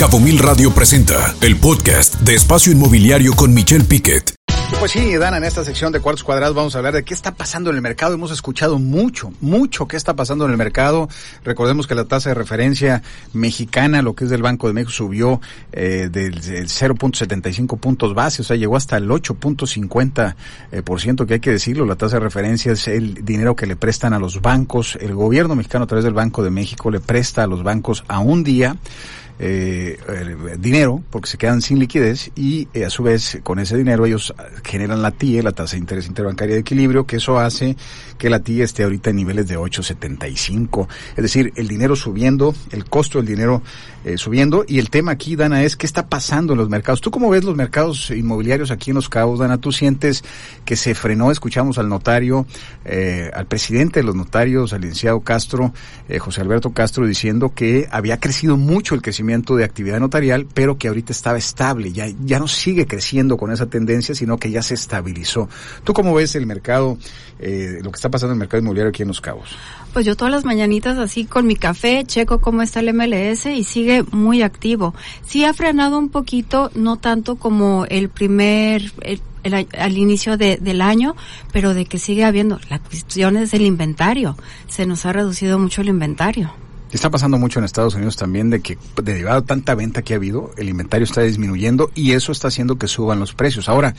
Cabo Mil Radio presenta el podcast de Espacio Inmobiliario con Michelle Piquet. Pues sí, Dana, en esta sección de cuartos cuadrados vamos a hablar de qué está pasando en el mercado. Hemos escuchado mucho, mucho qué está pasando en el mercado. Recordemos que la tasa de referencia mexicana, lo que es del Banco de México, subió eh, del, 0.75 puntos base, o sea, llegó hasta el 8.50 eh, por ciento, que hay que decirlo. La tasa de referencia es el dinero que le prestan a los bancos. El gobierno mexicano a través del Banco de México le presta a los bancos a un día eh, dinero porque se quedan sin liquidez y eh, a su vez con ese dinero ellos generan la TIE, la tasa de interés interbancaria de equilibrio, que eso hace que la TIE esté ahorita en niveles de 8.75. Es decir, el dinero subiendo, el costo del dinero eh, subiendo y el tema aquí, Dana, es qué está pasando en los mercados. ¿Tú cómo ves los mercados inmobiliarios aquí en Los Cabos, Dana? ¿Tú sientes que se frenó? Escuchamos al notario, eh, al presidente de los notarios, al licenciado Castro, José Alberto Castro, diciendo que había crecido mucho el crecimiento de actividad notarial, pero que ahorita estaba estable, ya, ya no sigue creciendo con esa tendencia, sino que ya se estabilizó. ¿Tú cómo ves el mercado, eh, lo que está pasando en el mercado inmobiliario aquí en Los Cabos? Pues yo todas las mañanitas así con mi café checo cómo está el MLS y sigue muy activo. Sí ha frenado un poquito, no tanto como el primer, al inicio del año, pero de que sigue habiendo, la cuestión es el inventario. Se nos ha reducido mucho el inventario. Está pasando mucho en Estados Unidos también de que derivado de tanta venta que ha habido, el inventario está disminuyendo y eso está haciendo que suban los precios. Ahora,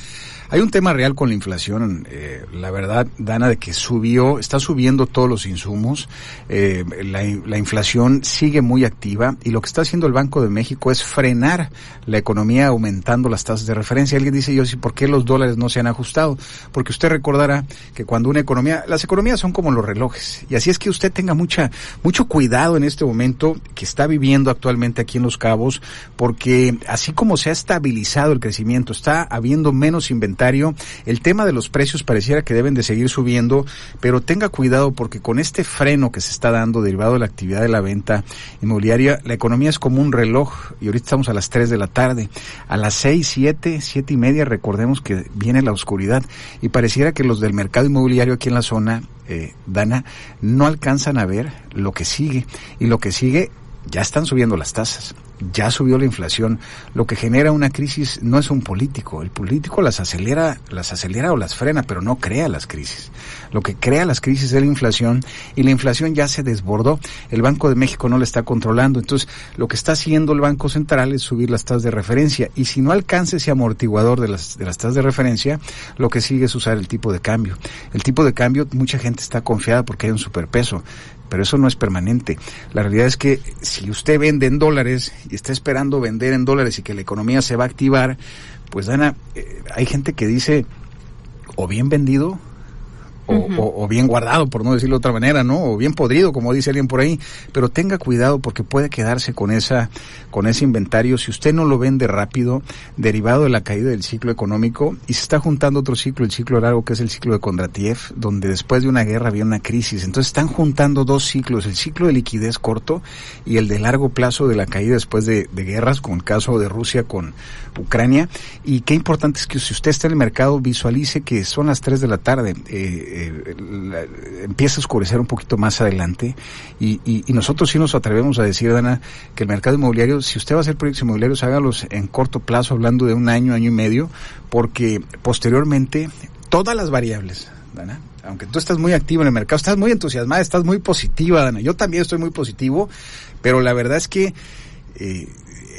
hay un tema real con la inflación, eh, la verdad, Dana, de que subió, está subiendo todos los insumos, eh, la, la, inflación sigue muy activa y lo que está haciendo el Banco de México es frenar la economía aumentando las tasas de referencia. Alguien dice, yo sí, ¿por qué los dólares no se han ajustado? Porque usted recordará que cuando una economía, las economías son como los relojes y así es que usted tenga mucha, mucho cuidado en este momento que está viviendo actualmente aquí en Los Cabos, porque así como se ha estabilizado el crecimiento, está habiendo menos inventario, el tema de los precios pareciera que deben de seguir subiendo, pero tenga cuidado porque con este freno que se está dando derivado de la actividad de la venta inmobiliaria, la economía es como un reloj y ahorita estamos a las 3 de la tarde. A las 6, 7, 7 y media recordemos que viene la oscuridad y pareciera que los del mercado inmobiliario aquí en la zona eh, Dana, no alcanzan a ver lo que sigue. Y lo que sigue, ya están subiendo las tasas ya subió la inflación, lo que genera una crisis no es un político, el político las acelera, las acelera o las frena, pero no crea las crisis. Lo que crea las crisis es la inflación y la inflación ya se desbordó. El Banco de México no la está controlando, entonces lo que está haciendo el Banco Central es subir las tasas de referencia y si no alcanza ese amortiguador de las, de las tasas de referencia, lo que sigue es usar el tipo de cambio. El tipo de cambio, mucha gente está confiada porque hay un superpeso, pero eso no es permanente. La realidad es que si usted vende en dólares y está esperando vender en dólares y que la economía se va a activar, pues Dana, eh, hay gente que dice, o bien vendido o, bien guardado, por no decirlo de otra manera, ¿no? O bien podrido, como dice alguien por ahí. Pero tenga cuidado porque puede quedarse con esa, con ese inventario. Si usted no lo vende rápido, derivado de la caída del ciclo económico, y se está juntando otro ciclo, el ciclo largo, que es el ciclo de Kondratiev, donde después de una guerra había una crisis. Entonces están juntando dos ciclos, el ciclo de liquidez corto y el de largo plazo de la caída después de, guerras, con el caso de Rusia con Ucrania. Y qué importante es que si usted está en el mercado, visualice que son las 3 de la tarde. Eh, eh, empieza a oscurecer un poquito más adelante. Y, nosotros sí nos atrevemos a decir, Dana, que el mercado inmobiliario, si usted va a hacer proyectos inmobiliarios, hágalos en corto plazo, hablando de un año, año y medio, porque posteriormente todas las variables, Dana, aunque tú estás muy activo en el mercado, estás muy entusiasmada, estás muy positiva, Dana, yo también estoy muy positivo, pero la verdad es que eh,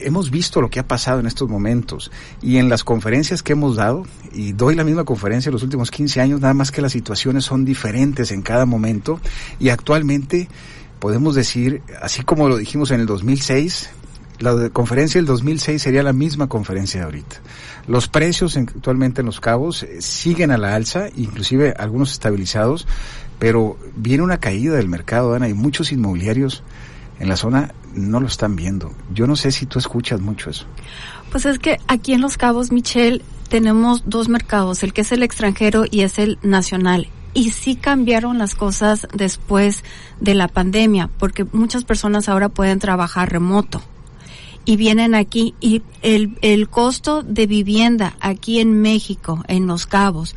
hemos visto lo que ha pasado en estos momentos y en las conferencias que hemos dado, y doy la misma conferencia en los últimos 15 años, nada más que las situaciones son diferentes en cada momento y actualmente podemos decir, así como lo dijimos en el 2006, la conferencia del 2006 sería la misma conferencia de ahorita. Los precios actualmente en los cabos eh, siguen a la alza, inclusive algunos estabilizados, pero viene una caída del mercado, Ana, y muchos inmobiliarios en la zona no lo están viendo. Yo no sé si tú escuchas mucho eso. Pues es que aquí en Los Cabos, Michelle, tenemos dos mercados, el que es el extranjero y es el nacional. Y sí cambiaron las cosas después de la pandemia, porque muchas personas ahora pueden trabajar remoto y vienen aquí y el, el costo de vivienda aquí en México, en Los Cabos,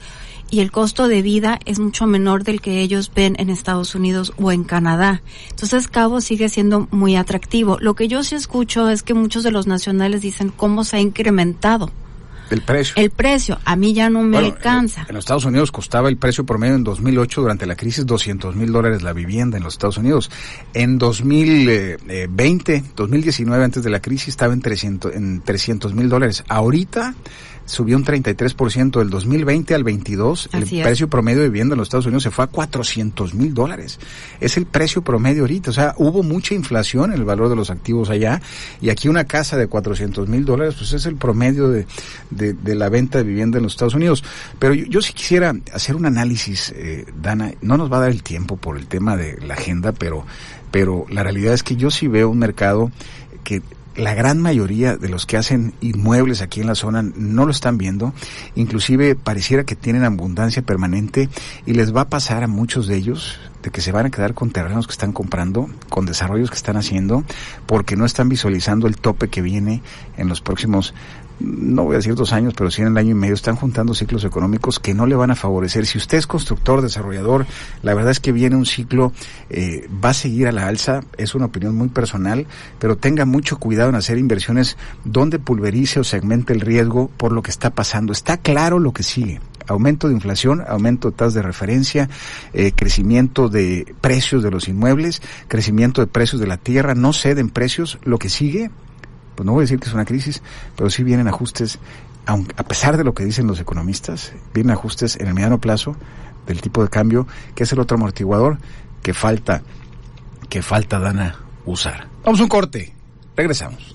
y el costo de vida es mucho menor del que ellos ven en Estados Unidos o en Canadá. Entonces Cabo sigue siendo muy atractivo. Lo que yo sí escucho es que muchos de los nacionales dicen cómo se ha incrementado el precio. El precio, a mí ya no me alcanza. En, los Estados Unidos costaba el precio promedio en 2008 durante la crisis 200 mil dólares la vivienda en los Estados Unidos. En 2020, 2019 antes de la crisis estaba en 300 en 300 mil dólares. Ahorita subió un 33% del 2020 al 22. el precio promedio de vivienda en los Estados Unidos se fue a 400 mil dólares. Es el precio promedio ahorita. O sea, hubo mucha inflación en el valor de los activos allá. Y aquí una casa de 400 mil dólares, pues es el promedio de, de, la venta de vivienda en los Estados Unidos. Pero yo, yo sí quisiera hacer un análisis, eh, Dana. No nos va a dar el tiempo por el tema de la agenda, pero, pero la realidad es que yo sí veo un mercado que la gran mayoría de los que hacen inmuebles aquí en la zona no lo están viendo, inclusive pareciera que tienen abundancia permanente y les va a pasar a muchos de ellos de que se van a quedar con terrenos que están comprando, con desarrollos que están haciendo, porque no están visualizando el tope que viene en los próximos no voy a decir dos años, pero sí en el año y medio, están juntando ciclos económicos que no le van a favorecer. Si usted es constructor, desarrollador, la verdad es que viene un ciclo, eh, va a seguir a la alza, es una opinión muy personal, pero tenga mucho cuidado en hacer inversiones donde pulverice o segmente el riesgo por lo que está pasando. Está claro lo que sigue aumento de inflación, aumento de tasas de referencia, eh, crecimiento de precios de los inmuebles, crecimiento de precios de la tierra, no ceden precios, lo que sigue pues no voy a decir que es una crisis, pero sí vienen ajustes, a pesar de lo que dicen los economistas, vienen ajustes en el mediano plazo del tipo de cambio, que es el otro amortiguador que falta, que falta, Dana, usar. Vamos a un corte, regresamos.